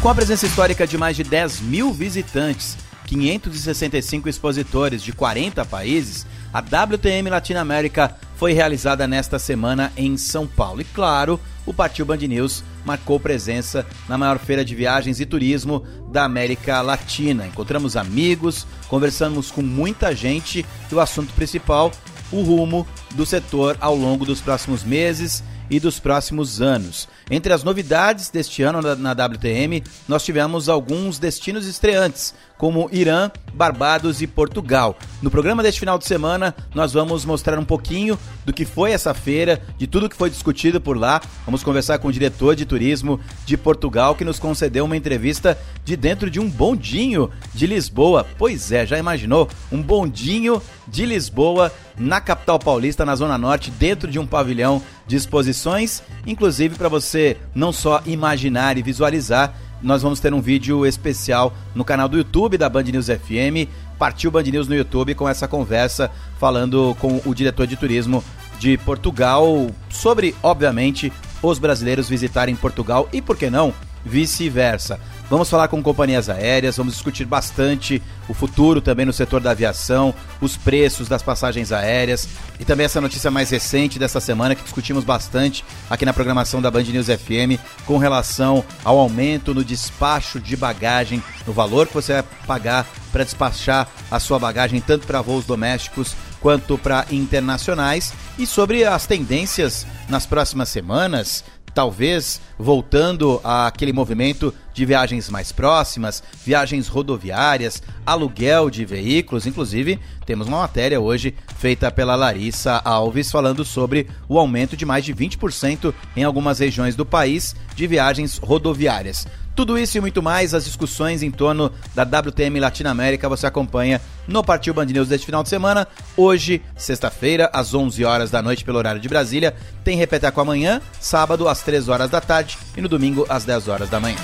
Com a presença histórica de mais de 10 mil visitantes 565 expositores de 40 países, a WTM Latinoamérica foi realizada nesta semana em São Paulo. E claro, o Partiu Band News marcou presença na maior feira de viagens e turismo da América Latina. Encontramos amigos, conversamos com muita gente e o assunto principal, o rumo do setor ao longo dos próximos meses e dos próximos anos. Entre as novidades deste ano na WTM, nós tivemos alguns destinos estreantes, como Irã, Barbados e Portugal. No programa deste final de semana, nós vamos mostrar um pouquinho do que foi essa feira, de tudo que foi discutido por lá. Vamos conversar com o diretor de turismo de Portugal, que nos concedeu uma entrevista de dentro de um bondinho de Lisboa. Pois é, já imaginou? Um bondinho de Lisboa na capital paulista, na Zona Norte, dentro de um pavilhão de exposições, inclusive para você não só imaginar e visualizar, nós vamos ter um vídeo especial no canal do YouTube da Band News FM. Partiu Band News no YouTube com essa conversa falando com o diretor de turismo de Portugal sobre, obviamente, os brasileiros visitarem Portugal e, por que não, vice-versa. Vamos falar com companhias aéreas, vamos discutir bastante o futuro também no setor da aviação, os preços das passagens aéreas e também essa notícia mais recente dessa semana que discutimos bastante aqui na programação da Band News FM com relação ao aumento no despacho de bagagem, no valor que você vai pagar para despachar a sua bagagem tanto para voos domésticos quanto para internacionais. E sobre as tendências nas próximas semanas talvez voltando àquele movimento de viagens mais próximas, viagens rodoviárias, aluguel de veículos. Inclusive, temos uma matéria hoje feita pela Larissa Alves falando sobre o aumento de mais de 20% em algumas regiões do país de viagens rodoviárias. Tudo isso e muito mais, as discussões em torno da WTM Latinoamérica você acompanha no Partiu Band News deste final de semana. Hoje, sexta-feira, às 11 horas da noite pelo horário de Brasília. Tem Repeteco amanhã, sábado às 3 horas da tarde e no domingo às 10 horas da manhã.